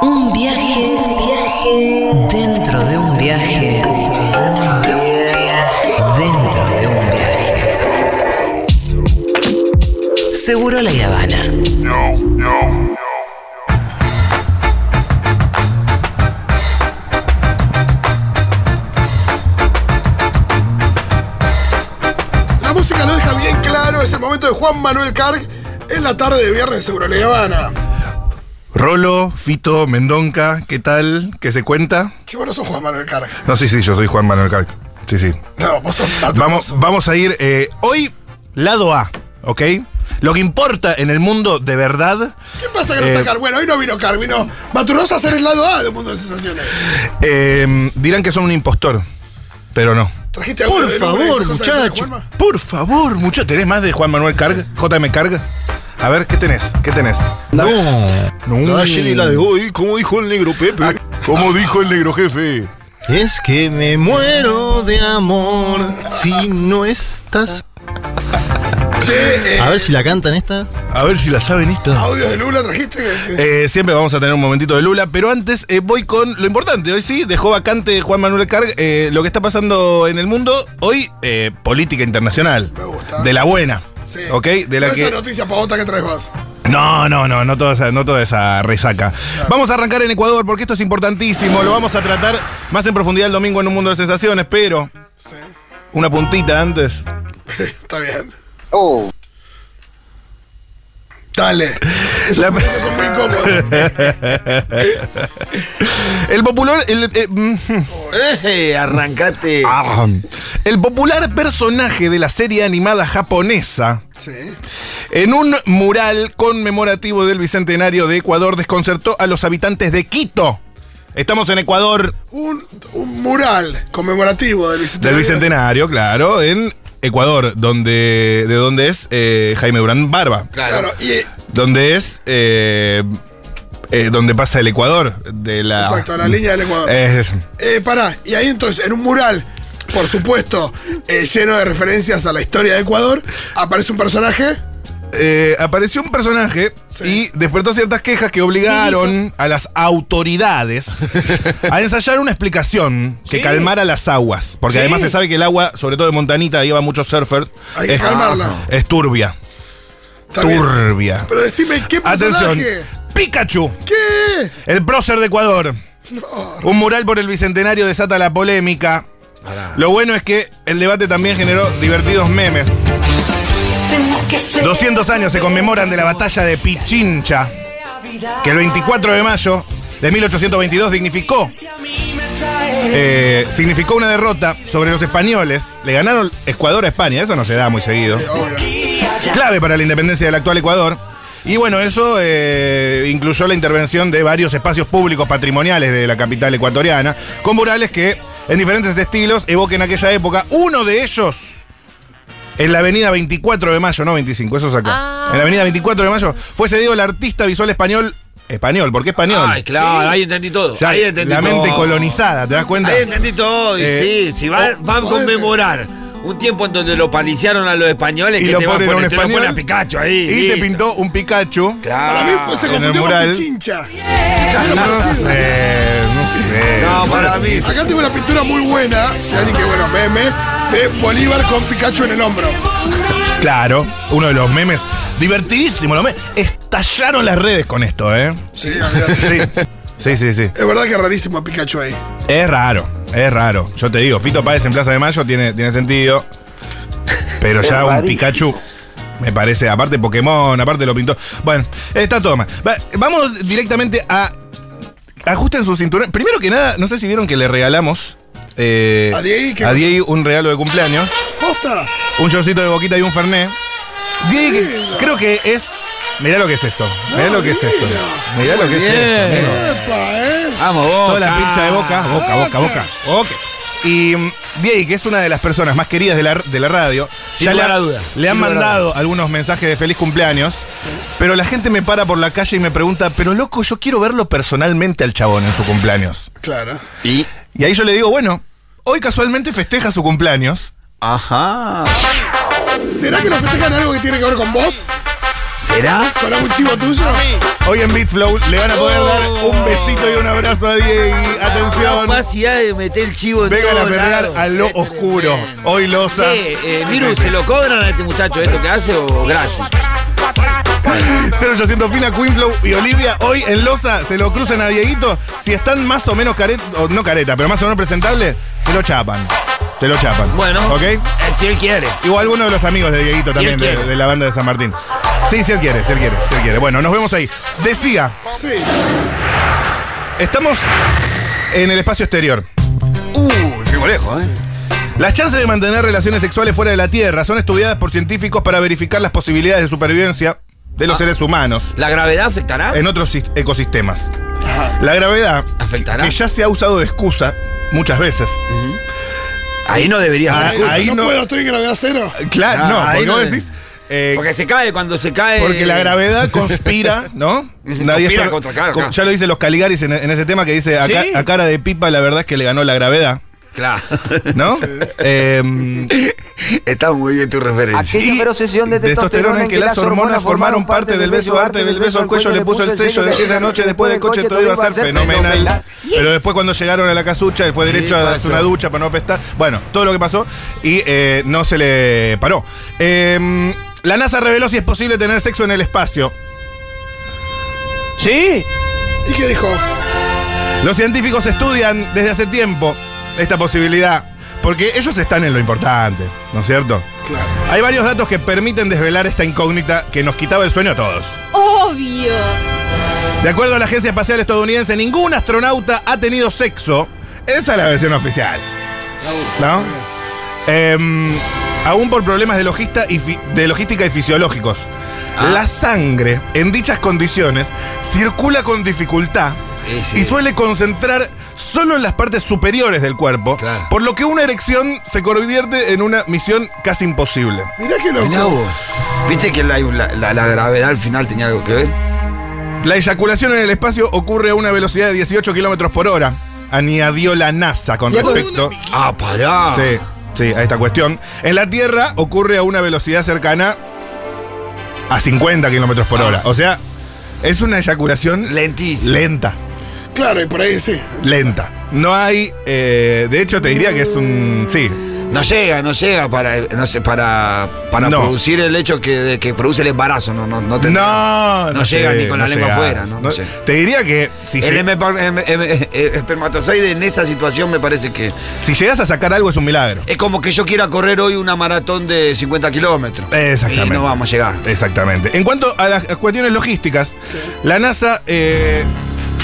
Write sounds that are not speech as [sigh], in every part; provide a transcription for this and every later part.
Un viaje, dentro de un viaje, dentro de un viaje, dentro de un viaje. Seguro la Habana. La música lo deja bien claro, es momento de Juan Manuel Carg en la tarde de viernes Seguro La Habana. Rolo, Fito, Mendonca, ¿qué tal? ¿Qué se cuenta? Si vos no sos Juan Manuel Carg. No, sí, sí, yo soy Juan Manuel Carc. Sí, sí. No, vos sos Vamos, vamos a ir eh, hoy, lado A, ¿ok? Lo que importa en el mundo de verdad. ¿Qué pasa que no Eh, está Carg? Bueno, hoy no vino Carg, vino Maturrosa a hacer el lado A de Mundo de Sensaciones. eh, dirán que son un impostor, pero no. Trajiste Por Luna y favor, muchacho. Por favor, mucho. ¿Tenés más de Juan Manuel Carg? JM Carg. A ver, ¿qué tenés? ¿Qué tenés? No. No. La ayer y la de hoy, como dijo el negro Pepe. Ah, Como dijo el negro jefe. Es que me muero de amor si no estás. Che, eh, A ver si la cantan esta. A ver si la saben esta. audio de Lula trajiste. Eh, siempre vamos a tener un momentito de Lula, pero antes eh, voy con lo importante. Hoy sí, dejó vacante Juan Manuel Carg eh, lo que está pasando en el mundo. Hoy, eh, política internacional. Me gusta. De la buena. Sí. ¿Ok? De la No que. esa noticia pavota que traes vos. No, no, no, no toda esa, no toda esa resaca. Vamos a arrancar en Ecuador porque esto es importantísimo. Lo vamos a tratar más en profundidad el domingo en un mundo de sensaciones, pero Sí. una puntita antes. [laughs] Está bien. Dale. La- son muy incómodos. [laughs] El popular. El, eh, mm, ¡Eh! Arrancate. el popular personaje de la serie animada japonesa. Sí. En un mural conmemorativo del Bicentenario de Ecuador desconcertó a los habitantes de Quito. Estamos en Ecuador Un, un mural conmemorativo del Bicentenario. del Bicentenario, claro, en Ecuador, donde de donde es eh, Jaime Durán Barba, Claro, y eh, donde es eh, eh, donde pasa el Ecuador de la exacto, la línea del Ecuador. Es- Eh, pará, y ahí entonces, en un mural, por supuesto, eh, lleno de referencias a la historia de Ecuador, aparece un personaje. Eh, apareció un personaje Sí. y despertó ciertas quejas que obligaron a las autoridades a ensayar una explicación que calmara las aguas. Porque además se sabe que el agua, sobre todo de Montanita, lleva muchos surfers. Hay que es, calmarla. es turbia. Está bien. Turbia. Pero decime, ¿qué personaje? Atención. Pikachu, ¿Qué? el prócer de Ecuador. Un mural por el bicentenario desata la polémica. Lo bueno es que el debate también generó divertidos memes. 200 años se conmemoran de la batalla de Pichincha, que el 24 de mayo de 1822 dignificó, eh, significó una derrota sobre los españoles. Le ganaron Ecuador a España, eso no se da muy seguido. Clave para la independencia del actual Ecuador. Y bueno, eso eh, incluyó la intervención de varios espacios públicos patrimoniales de la capital ecuatoriana, con murales que en diferentes estilos evoquen aquella época. Uno de ellos en la avenida 24 de mayo, no 25, eso es acá. En la avenida 24 de mayo fue cedido al artista visual español. Español, ¿por qué español? Ay, claro, ahí entendí todo. Ahí entendí la mente todo. colonizada, ¿te das cuenta? Ahí entendí todo. Y Eh, sí, si van, van a joder. conmemorar un tiempo en donde lo paliciaron a los españoles, Y que lo te a ponen a un te lo español. ponen a Pikachu ahí. Y te pintó un Pikachu. Para mí pues, se el confundió con. Pichincha. No sé, no sé. No, para mí. Acá tengo una pintura muy buena, de alguien que, bueno, meme, de Bolívar con Pikachu en el hombro. Claro, uno de los memes divertidísimos. Los memes. Estallaron las redes con esto, ¿eh? Sí. Sí, sí, sí. sí. Es verdad que es rarísimo Pikachu ahí. Es raro, es raro. Yo te digo, Fito Páez en Plaza de Mayo tiene, tiene sentido. Pero ya un Pikachu me parece, aparte Pokémon, aparte lo pintó. Bueno, está todo mal. Va- Vamos directamente a. Ajusten su cinturón. Primero que nada, no sé si vieron que le regalamos eh, ¿A Diego qué a cosa? Diego un regalo de cumpleaños. ¿Posta? Un showcito de boquita y un fernet. Diego, que creo que es. Mirá lo que es esto. Mirá No, lo que es esto. Mirá lo que es esto. Epa, ¿eh? Vamos, vos. Toda la pincha de boca, boca, boca, boca. boca. Y mm, Diego, que es una de las personas más queridas de la, de la radio, Sin ya le, lugar ha- a duda. le han Sin lugar a mandado algunos mensajes de feliz cumpleaños, pero la gente me para por la calle y me pregunta, pero loco, yo quiero verlo personalmente al chabón en su cumpleaños. Claro. Y. Y ahí yo le digo, bueno, hoy casualmente festeja su cumpleaños. Ajá. ¿Será que nos festejan algo que tiene que ver con vos? ¿Será? ¿Para un chivo tuyo? Hoy en Beatflow le van a poder dar un besito y un abrazo a Diego. Atención. Capacidad de meter el chivo en Vengan a lados. a lo oscuro. Hoy Loza. Sí, eh, Miru, ¿se lo cobran a este muchacho esto que hace o gratis? 0800 Fina, Queenflow y Olivia. Hoy en Loza se lo cruzan a Dieguito. Si están más o menos careta, o no careta, pero más o menos presentables, se lo chapan. Se lo chapan. Bueno, ¿Ok? eh, si él quiere. Igual alguno de los amigos de Dieguito Si él también, de, quiere. de la banda de San Martín. Sí, si él quiere, si él quiere, si él quiere. Bueno, nos vemos ahí. Decía, Sí. estamos en el espacio exterior. Uh, fuimos lejos, ¿eh? Las chances de mantener relaciones sexuales fuera de la Tierra son estudiadas por científicos para verificar las posibilidades de supervivencia de los Ah. seres humanos ¿La gravedad afectará? en otros sis- ecosistemas. La gravedad, ¿Afectará? que ya se ha usado de excusa muchas veces. Ahí no debería Ah, ser. excusa. ahí no, no- puedo, estoy en gravedad cero. Claro, Ah, no, ahí porque no vos de- decís. eh, Porque se cae cuando se cae. porque la gravedad [laughs] conspira, ¿no? Conspira es- contra- claro, con-. Ya lo dicen los Caligaris en, en ese tema que dice, a, ca- Sí. a cara de pipa la verdad es que le ganó la gravedad, Claro. ¿no? [laughs] Em, Está muy bien tu referencia. Aquella Y feroz sesión de testosterona en que las hormonas formaron parte del beso arte del beso al cuello le puso el sello de esa noche después del coche todo iba a ser fenomenal pero después cuando llegaron a la casucha él fue derecho a darse una ducha para no apestar bueno todo lo que pasó y eh, no se le paró Em, la NASA reveló si es posible tener sexo en el espacio Sí. ¿Y qué dijo? los científicos estudian desde hace tiempo esta posibilidad porque ellos están en lo importante ¿no es cierto? Claro. Hay varios datos que permiten desvelar esta incógnita que nos quitaba el sueño a todos. Obvio. De acuerdo a la Agencia Espacial Estadounidense, ningún astronauta ha tenido sexo. Esa es la versión oficial. ¿No? Em, aún por problemas de, logista y de logística y fisiológicos. Ah. La sangre en dichas condiciones circula con dificultad Sí, sí. y suele concentrar solo en las partes superiores del cuerpo, Claro. por lo que una erección se convierte en una misión casi imposible. Mirá qué loco. Mirá vos. ¿Viste que la, la- la- la gravedad al final tenía algo que ver? La eyaculación en el espacio ocurre a una velocidad de 18 kilómetros por hora. Añadió la NASA con respecto Ah, pará. sí, sí, a esta cuestión. En la Tierra ocurre a una velocidad cercana a 50 kilómetros por hora. O sea, es una eyaculación Lentísimo. lenta. Claro, y por ahí sí. Lenta. No hay. eh, de hecho, te diría que es un. Sí. No llega, no llega para, no sé, para, para No. producir el hecho que, de que produce el embarazo. No, no, no, tendrá- No, no llega ni con la lengua llega. afuera, ¿no? No llega. Te diría que si, El lleg- em- em- em- espermatozoide en esa situación me parece que si llegas a sacar algo es un milagro. es como que yo quiera correr hoy una maratón de 50 kilómetros. Exactamente. Y no vamos a llegar. Exactamente. En cuanto a las cuestiones logísticas, la NASA eh,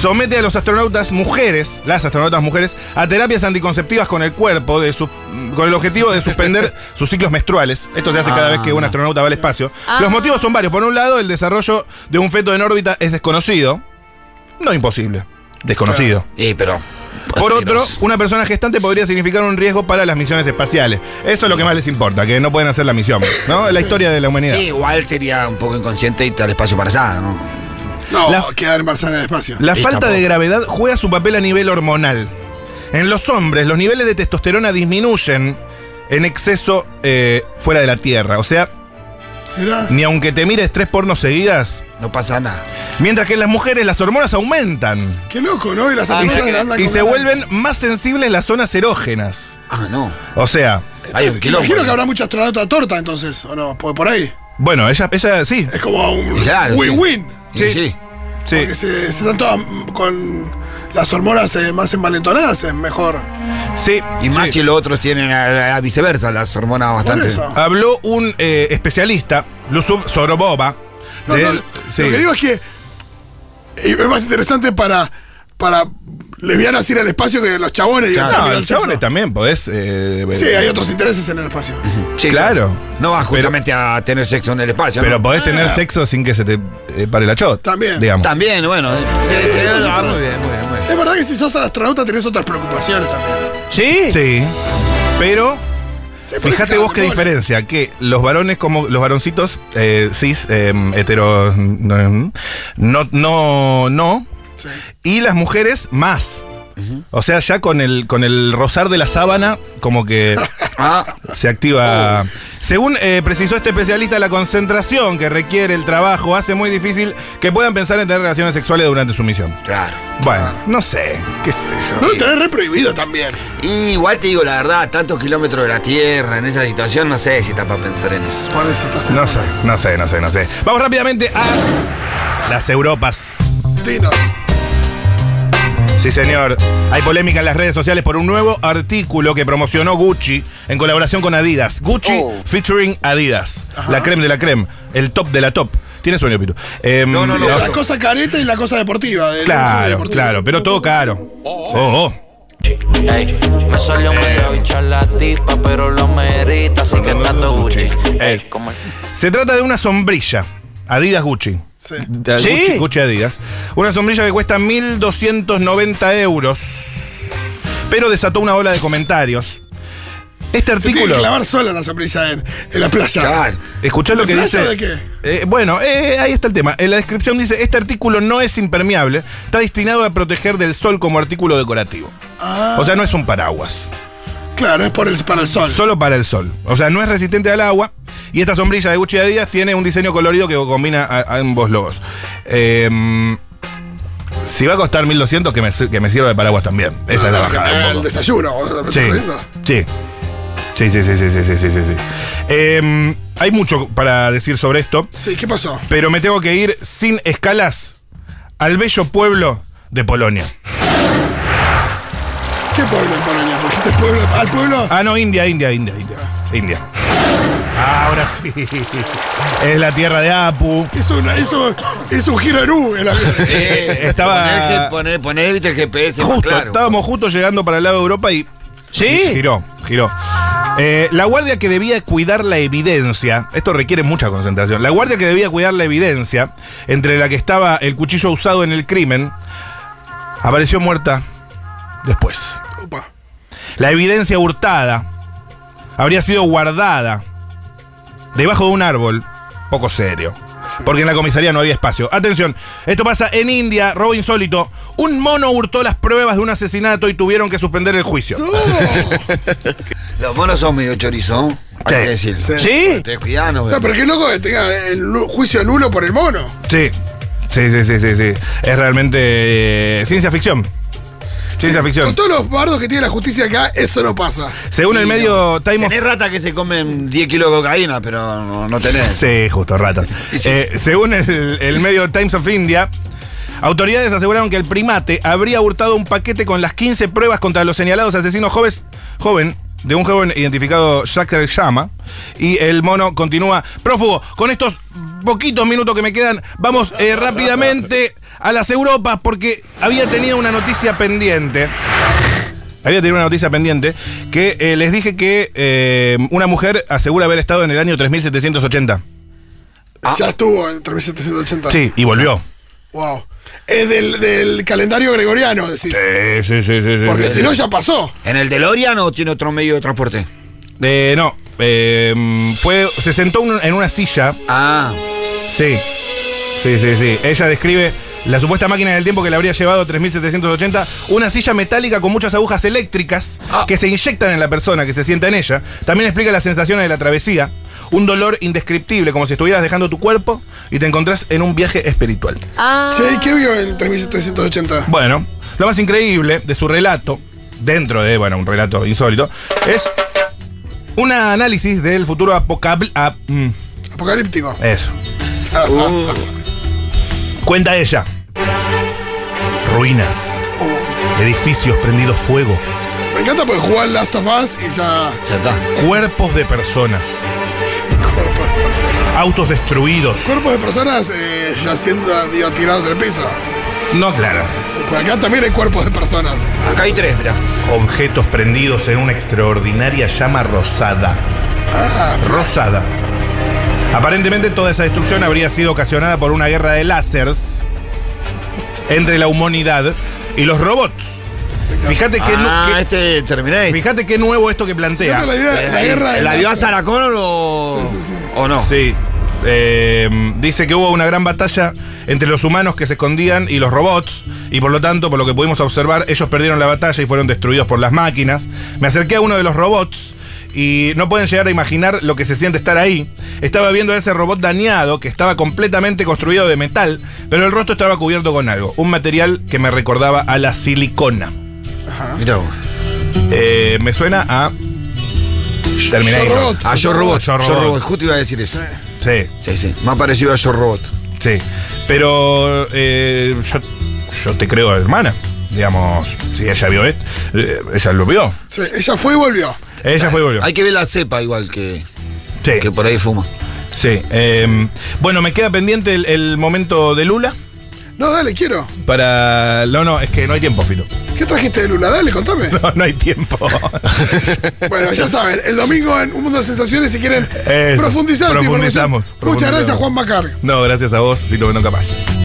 somete a los astronautas mujeres, las astronautas mujeres, a terapias anticonceptivas con el cuerpo, de su- con el objetivo de suspender [laughs] sus ciclos menstruales. Esto se hace cada Ah. vez que un astronauta va al espacio. Ah. Los motivos son varios. Por un lado, el desarrollo de un feto en órbita es desconocido. No imposible. Desconocido. Sí, pero. Por otro, una persona gestante podría significar un riesgo para las misiones espaciales. Eso es lo que más les importa, que no pueden hacer la misión, ¿no? La historia de la humanidad. Sí, igual sería un poco inconsciente y al espacio para allá, ¿no? No, La- quedar embarazada en el espacio. La Y falta de gravedad juega su papel a nivel hormonal. En los hombres, los niveles de testosterona disminuyen en exceso eh, fuera de la Tierra. O sea, ni aunque te mires tres pornos seguidas, No pasa nada. mientras que en las mujeres las hormonas aumentan Qué loco, ¿no? Y las y amigas se, andan y se la- vuelven más sensibles en las zonas erógenas. Ah, no. O sea, Hay un Me quilombo. Imagino que habrá mucha astronauta torta entonces, ¿o no? Por, por ahí. bueno, ella, ella sí. Es como un win-win. Sí, Sí. sí. Sí. Porque se, se están todas con las hormonas eh, más envalentonadas, es mejor. Sí. Y más sí. si los otros tienen a, a viceversa, las hormonas bastante. Habló un eh, especialista, Luzub Sorobova. No, de- no, sí. Lo que digo es que es más interesante para, para lesbianas ir al espacio que los chabones. digo, No, también los sexo. chabones también podés. eh, Sí, hay otros intereses en el espacio. Sí, Claro. No vas justamente a tener sexo en el espacio. Pero ¿no? podés tener sexo sin que se te eh, pare la chot. También. Digamos. También, bueno. eh. Sí, sí, sí, ah, muy bien, muy bien, muy bien. Es verdad que si sos astronauta tenés otras preocupaciones también. Sí. Sí. Pero fíjate vos qué diferencia. Que los varones, como los varoncitos eh, cis, eh, hetero. No, no, no. Sí. Y las mujeres más. O sea, ya con el, con el rozar de la sábana, como que [laughs] Ah, se activa. Según eh, precisó este especialista, la concentración que requiere el trabajo hace muy difícil que puedan pensar en tener relaciones sexuales durante su misión. claro. Bueno, no sé, qué sé yo. No, tenés re prohibido también. Y igual te digo la verdad, tantos kilómetros de la Tierra en esa situación, no sé si está para pensar en eso. Por eso estás No sé, no sé, no sé, no sé. Vamos rápidamente a las Europas. Dinos. Sí, señor. Hay polémica en las redes sociales por un nuevo artículo que promocionó Gucci en colaboración con Adidas. Gucci Oh. featuring Adidas. La creme de la creme. El top de la top. ¿Tienes sueño, Pito? Em, No, no, no. La cosa careta y la cosa deportiva. Claro, claro, pero todo caro. Oh, oh. Ey, me salió medio bicha la tipa, pero lo merita, así que todo Gucci. Ey, como Se trata de una sombrilla. Adidas Gucci. Sí. Gucci, Gucci Adidas. Una sombrilla que cuesta 1.290 euros. Pero desató una ola de comentarios. Este Se tiene artículo. que clavar sola la sorpresa en, en la playa. Claro. Escuchá lo ¿De que playa dice. de qué? Eh, bueno, eh, ahí está el tema. En la descripción dice: Este artículo no es impermeable, está destinado a proteger del sol como artículo decorativo. Ah, O sea, no es un paraguas. claro, es por el, para el sol. Solo para el sol. O sea, no es resistente al agua. Y esta sombrilla de Gucci y Adidas tiene un diseño colorido que combina a, ambos logos. Em, si va a costar 1200, que me, que me sirva de paraguas también. Esa es la ah, bajada. El desayuno. Sí. Sí. Sí, sí, sí, sí, sí, sí, sí, em, hay mucho para decir sobre esto. Sí, ¿qué pasó? Pero me tengo que ir sin escalas al bello pueblo de Polonia. ¿Qué pueblo en Polonia? Qué pueblo? ¿Al pueblo? Ah, no, India, India, India, India. India. Ahora sí. Es la tierra de Apu. Es un, es un, es un giro en U. en la- Eh, Estaba- Poner, poner, el GPS. Justo, claro. estábamos justo llegando para el lado de Europa y ¿Sí? y giró, giró. Eh, la guardia que debía cuidar la evidencia, esto requiere mucha concentración, la guardia que debía cuidar la evidencia, entre la que estaba el cuchillo usado en el crimen, apareció muerta después. Opa. La evidencia hurtada habría sido guardada debajo de un árbol, poco serio. Porque en la comisaría no había espacio. Atención, esto pasa en India, robo insólito. Un mono hurtó las pruebas de un asesinato y tuvieron que suspender el juicio. [laughs] Los monos son medio chorizón. Hay que decirlo. Sí. ¿Sí? Te no, No, pero qué loco que tenga el juicio nulo por el mono. Sí, sí, sí, sí, sí, sí. Es realmente eh, ciencia ficción. Ciencia ficción. Con todos los bardos que tiene la justicia acá, eso no pasa. Según el medio Time of... Tenés ratas que se comen 10 kilos de cocaína, pero no, no tenés. Sí, justo, ratas. Eh, según el, el medio Times of India, autoridades aseguraron que el primate habría hurtado un paquete con las 15 pruebas contra los señalados asesinos jóvenes, joven de un joven identificado Shaker Shama y el mono continúa prófugo. Con estos poquitos minutos que me quedan, vamos eh, rápidamente a las Europas porque había tenido una noticia pendiente. Había tenido una noticia pendiente que eh, les dije que eh, una mujer asegura haber estado en el año 3780. Ya estuvo en 3780. Sí, y volvió. Wow. Es del, del calendario gregoriano, decís. Sí, sí, sí, sí. sí, Porque sí, si sí. no, ya pasó. ¿En el DeLorean o tiene otro medio de transporte? Eh, no, eh, fue, se sentó un- en una silla. Ah, Sí, sí, sí, sí. Ella describe la supuesta máquina del tiempo que le habría llevado 3780, una silla metálica con muchas agujas eléctricas Ah. que se inyectan en la persona que se sienta en ella. También explica las sensaciones de la travesía. Un dolor indescriptible, como si estuvieras dejando tu cuerpo y te encontrás en un viaje espiritual. Ah. Che, ¿qué vio en 3780? Bueno, lo más increíble de su relato, dentro de, bueno, un relato insólito, es un análisis del futuro apocabl... ap- mm, Apocalíptico. eso. [laughs] uh, Cuenta ella. Ruinas, edificios prendidos fuego, Me encanta porque jugar Last of Us y ya. ya está. Cuerpos de personas. Autos destruidos. Cuerpos de personas eh, ya siendo digo, tirados en el piso. No, claro. Porque acá también hay cuerpos de personas. Acá hay tres, mirá. Objetos prendidos en una extraordinaria llama rosada. Ah, Rosada. Aparentemente toda esa destrucción habría sido ocasionada por una guerra de láseres entre la humanidad y los robots. Fíjate que, ah, que- este Terminator. fíjate qué nuevo esto que plantea. La idea, la guerra de ¿La vio a Connor o.? Sí, sí, sí. ¿O no? Sí, eh, dice que hubo una gran batalla entre los humanos que se escondían y los robots, y por lo tanto, por lo que pudimos observar, ellos perdieron la batalla y fueron destruidos por las máquinas. Me acerqué a uno de los robots y no pueden llegar a imaginar lo que se siente estar ahí. Estaba viendo a ese robot dañado que estaba completamente construido de metal, pero el rostro estaba cubierto con algo, un material que me recordaba a la silicona. Mirá vos. Eh, me suena a Terminator. Yo Robot. Ah, yo robot. Yo Yo Robot. robot. Justo iba a decir eso. Sí, Sí, sí. Me ha parecido a yo robot. sí. Pero eh, yo, yo te creo, hermana. Digamos, si ella vio esto, eh, ella lo vio. Sí, ella fue y volvió. Ella fue y volvió. Hay que ver la cepa igual que, Sí, que por ahí fuma. sí. eh, bueno, me queda pendiente el, el momento de Lula. No, dale, quiero. Para. No, no, es que no hay tiempo, Fito. ¿Qué trajiste de Lula? Dale, contame. [laughs] No, no hay tiempo. [laughs] Bueno, ya saben, el domingo en Un Mundo de Sensaciones, si quieren Eso, profundizar información. profundizamos, Muchas profundizamos. gracias, Juan Macar. no, gracias a vos, Fito Bendón Capaz.